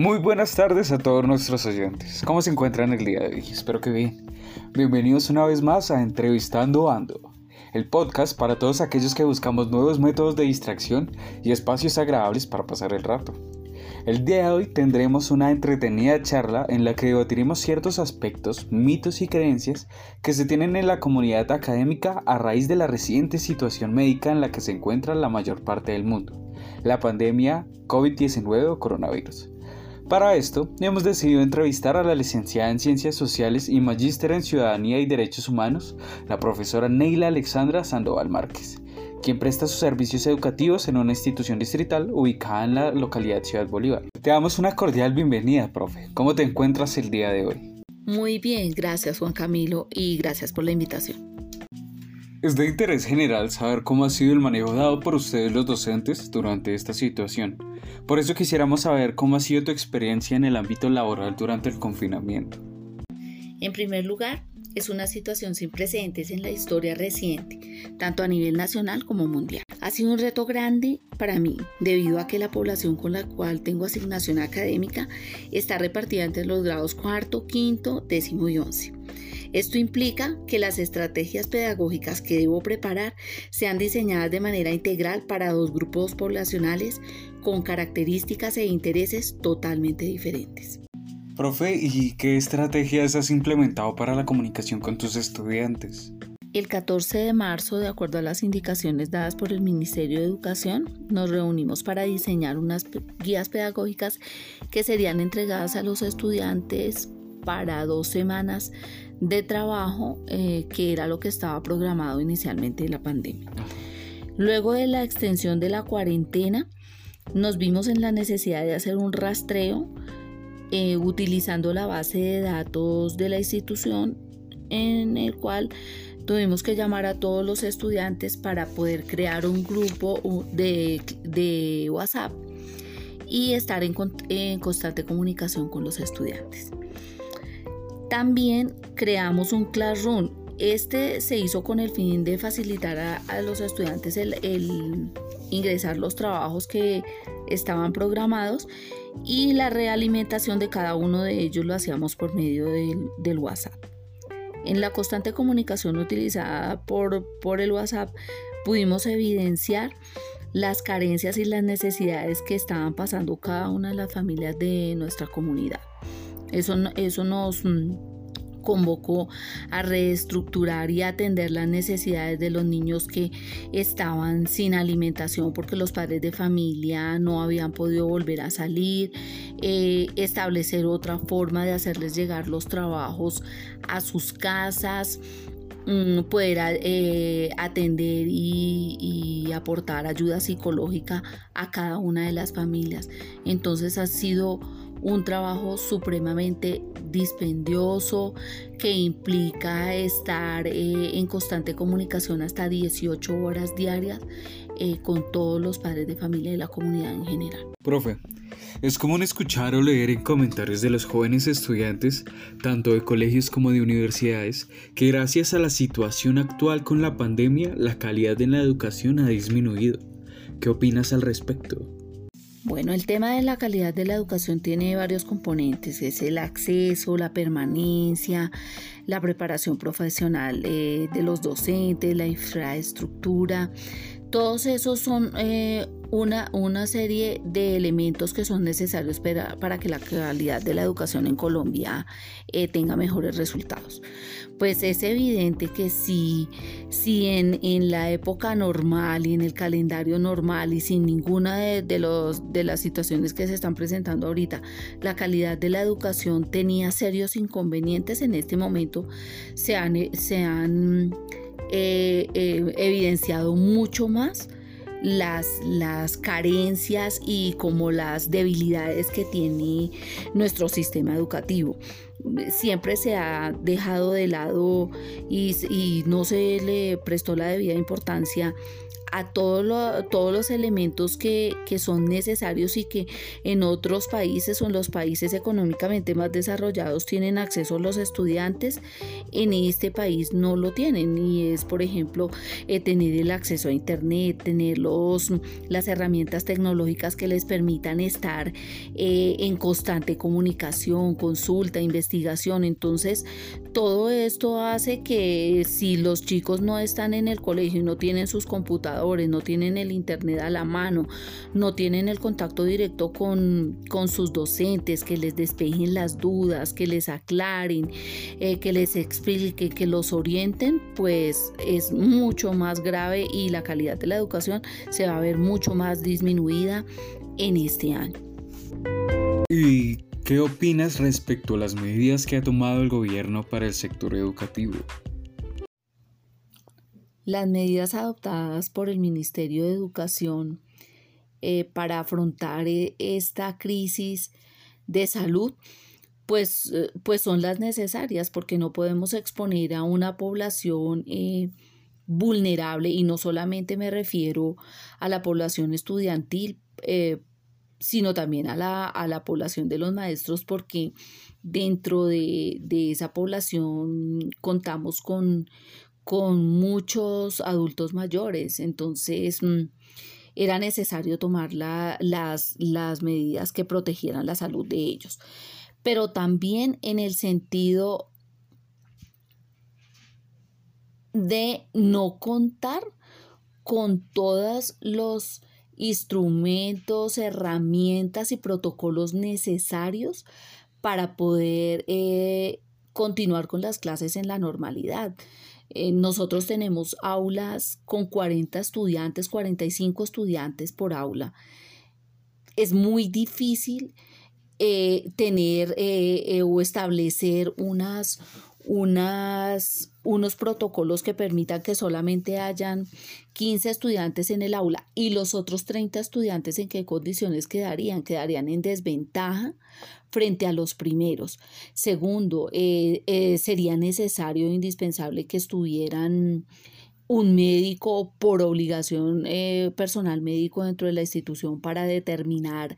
Muy buenas tardes a todos nuestros oyentes. ¿Cómo se encuentran el día de hoy? Espero que bien. Bienvenidos una vez más a Entrevistando Ando, el podcast para todos aquellos que buscamos nuevos métodos de distracción y espacios agradables para pasar el rato. El día de hoy tendremos una entretenida charla en la que debatiremos ciertos aspectos, mitos y creencias que se tienen en la comunidad académica a raíz de la reciente situación médica en la que se encuentra la mayor parte del mundo, la pandemia COVID-19 o coronavirus. Para esto, hemos decidido entrevistar a la licenciada en Ciencias Sociales y magíster en Ciudadanía y Derechos Humanos, la profesora Neila Alexandra Sandoval Márquez, quien presta sus servicios educativos en una institución distrital ubicada en la localidad Ciudad Bolívar. Te damos una cordial bienvenida, profe. ¿Cómo te encuentras el día de hoy? Muy bien, gracias Juan Camilo y gracias por la invitación. Es de interés general saber cómo ha sido el manejo dado por ustedes los docentes durante esta situación. Por eso quisiéramos saber cómo ha sido tu experiencia en el ámbito laboral durante el confinamiento. En primer lugar, es una situación sin precedentes en la historia reciente, tanto a nivel nacional como mundial. Ha sido un reto grande para mí, debido a que la población con la cual tengo asignación académica está repartida entre los grados cuarto, quinto, décimo y once. Esto implica que las estrategias pedagógicas que debo preparar sean diseñadas de manera integral para dos grupos poblacionales con características e intereses totalmente diferentes. Profe, ¿y qué estrategias has implementado para la comunicación con tus estudiantes? El 14 de marzo, de acuerdo a las indicaciones dadas por el Ministerio de Educación, nos reunimos para diseñar unas guías pedagógicas que serían entregadas a los estudiantes para dos semanas de trabajo, eh, que era lo que estaba programado inicialmente en la pandemia. Luego de la extensión de la cuarentena, nos vimos en la necesidad de hacer un rastreo eh, utilizando la base de datos de la institución en el cual tuvimos que llamar a todos los estudiantes para poder crear un grupo de, WhatsApp y estar en, constante comunicación con los estudiantes. También creamos un Classroom. Este se hizo con el fin de facilitar a, los estudiantes el ingresar los trabajos que estaban programados y la realimentación de cada uno de ellos lo hacíamos por medio del, WhatsApp. En la constante comunicación utilizada por, por el WhatsApp pudimos evidenciar las carencias y las necesidades que estaban pasando cada una de las familias de nuestra comunidad. Eso, eso nos convocó a reestructurar y atender las necesidades de los niños que estaban sin alimentación porque los padres de familia no habían podido volver a salir, eh, establecer otra forma de hacerles llegar los trabajos a sus casas mm, poder eh, atender y, aportar ayuda psicológica a cada una de las familias. Entonces ha sido un trabajo supremamente dispendioso que implica estar eh, en constante comunicación hasta 18 horas diarias eh, con todos los padres de familia y la comunidad en general. Profe, es común escuchar o leer en comentarios de los jóvenes estudiantes, tanto de colegios como de universidades, que gracias a la situación actual con la pandemia, la calidad de la educación ha disminuido. ¿Qué opinas al respecto? Bueno, el tema de la calidad de la educación tiene varios componentes, es el acceso, la permanencia, la preparación profesional eh, de los docentes, la infraestructura, todos esos son eh, una, una, serie de elementos que son necesarios para, para, que la calidad de la educación en Colombia eh, tenga mejores resultados. Pues es evidente que si, si en, en, la época normal y en el calendario normal y sin ninguna de, los, de las situaciones que se están presentando ahorita, la calidad de la educación tenía serios inconvenientes, en este momento se han, se han eh, eh, evidenciado mucho más las, las carencias y como las debilidades que tiene nuestro sistema educativo. Siempre se ha dejado de lado y, no se le prestó la debida importancia a todo todos los elementos que, son necesarios y que en otros países o en los países económicamente más desarrollados tienen acceso los estudiantes, en este país no lo tienen y es por ejemplo eh, tener el acceso a internet, tener los, las herramientas tecnológicas que les permitan estar eh, en constante comunicación, consulta, investigación. Entonces todo esto hace que si los chicos no están en el colegio y no tienen sus computadores, no tienen el internet a la mano, no tienen el contacto directo con, sus docentes, que les despejen las dudas, que les aclaren, eh, que les expliquen, que los orienten, pues es mucho más grave y la calidad de la educación se va a ver mucho más disminuida en este año. ¿Y qué opinas respecto a las medidas que ha tomado el gobierno para el sector educativo? Las medidas adoptadas por el Ministerio de Educación eh, para afrontar eh, esta crisis de salud, pues, eh, pues son las necesarias porque no podemos exponer a una población vulnerable y no solamente me refiero a la población estudiantil, sino también a la, a la, población de los maestros porque dentro de, de esa población contamos con, con muchos adultos mayores, entonces mm, era necesario tomar las, las medidas que protegieran la salud de ellos, pero también en el sentido de no contar con todos los instrumentos, herramientas y protocolos necesarios para poder eh, continuar con las clases en la normalidad. Eh, nosotros tenemos aulas con 40 estudiantes, 45 estudiantes por aula. Es muy difícil eh, tener eh, o establecer unas, unas, unos protocolos que permitan que solamente hayan 15 estudiantes en el aula y los otros 30 estudiantes en qué condiciones quedarían, quedarían en desventaja frente a los primeros. Segundo, eh, eh, sería necesario e indispensable que estuvieran un médico por obligación eh, personal médico dentro de la institución para determinar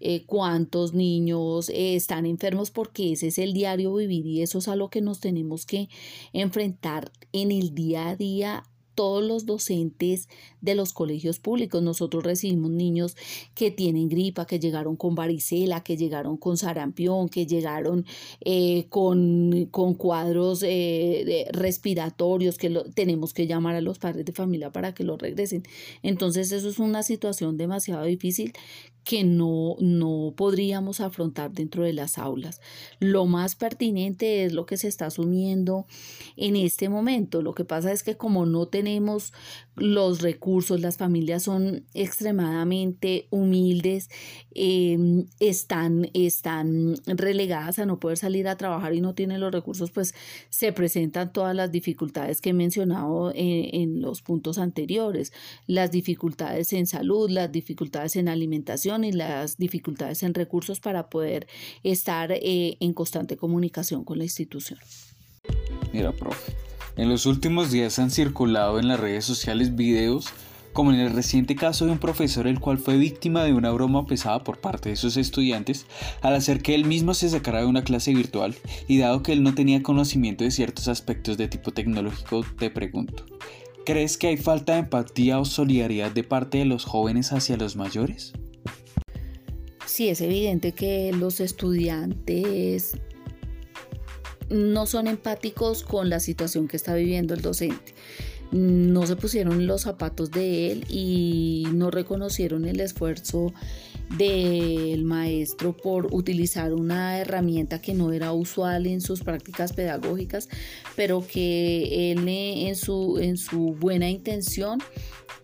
eh, cuántos niños eh, están enfermos porque ese es el diario vivir y eso es a lo que nos tenemos que enfrentar en el día a día todos los docentes de los colegios públicos. Nosotros recibimos niños que tienen gripa, que llegaron con varicela, que llegaron con sarampión, que llegaron eh, con, con, cuadros eh, respiratorios, que tenemos que llamar a los padres de familia para que lo regresen. Entonces eso es una situación demasiado difícil que no, no podríamos afrontar dentro de las aulas. Lo más pertinente es lo que se está asumiendo en este momento. Lo que pasa es que como no tenemos los recursos, las familias son extremadamente humildes, em, están, están relegadas a no poder salir a trabajar y no tienen los recursos, pues se presentan todas las dificultades que he mencionado en, en los puntos anteriores, las dificultades en salud, las dificultades en alimentación y las dificultades en recursos para poder estar eh, en constante comunicación con la institución. Mira, profe, en los últimos días han circulado en las redes sociales videos como en el reciente caso de un profesor el cual fue víctima de una broma pesada por parte de sus estudiantes al hacer que él mismo se sacara de una clase virtual y dado que él no tenía conocimiento de ciertos aspectos de tipo tecnológico, te pregunto, ¿crees que hay falta de empatía o solidaridad de parte de los jóvenes hacia los mayores? Sí, es evidente que los estudiantes no son empáticos con la situación que está viviendo el docente. No se pusieron los zapatos de él y no reconocieron el esfuerzo del maestro por utilizar una herramienta que no era usual en sus prácticas pedagógicas, pero que él en su, en su buena intención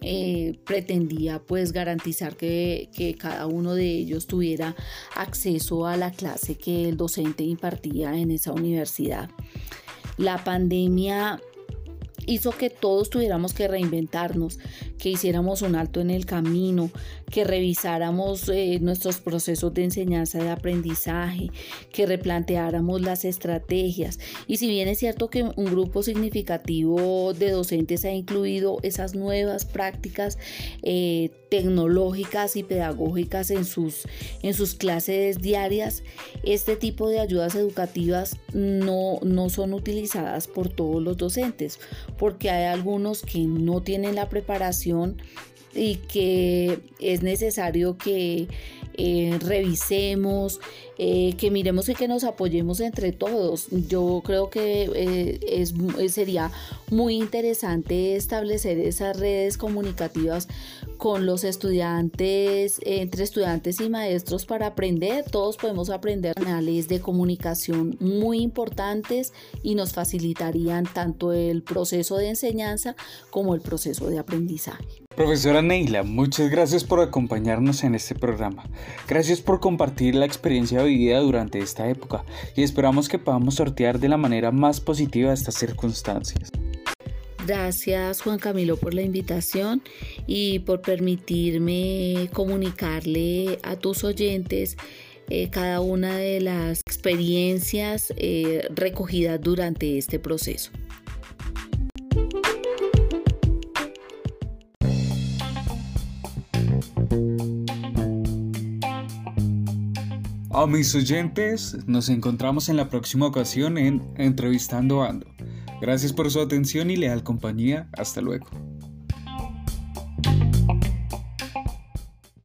eh, pretendía pues garantizar que, cada uno de ellos tuviera acceso a la clase que el docente impartía en esa universidad. La pandemia hizo que todos tuviéramos que reinventarnos, que hiciéramos un alto en el camino, que revisáramos eh, nuestros procesos de enseñanza de aprendizaje, que replanteáramos las estrategias. Y si bien es cierto que un grupo significativo de docentes ha incluido esas nuevas prácticas eh, tecnológicas y pedagógicas en sus, en sus clases diarias, este tipo de ayudas educativas no, no son utilizadas por todos los docentes, porque hay algunos que no tienen la preparación y que es necesario que eh, revisemos, eh, que miremos y que nos apoyemos entre todos. Yo creo que eh, es, sería muy interesante establecer esas redes comunicativas con los estudiantes, entre estudiantes y maestros para aprender. Todos podemos aprender canales de comunicación muy importantes y nos facilitarían tanto el proceso de enseñanza como el proceso de aprendizaje. Profesora Neila, muchas gracias por acompañarnos en este programa. Gracias por compartir la experiencia vivida durante esta época y esperamos que podamos sortear de la manera más positiva estas circunstancias. Gracias Juan Camilo por la invitación y por permitirme comunicarle a tus oyentes eh, cada una de las experiencias eh, recogidas durante este proceso. A mis oyentes, nos encontramos en la próxima ocasión en Entrevistando Ando. Gracias por su atención y leal compañía. Hasta luego.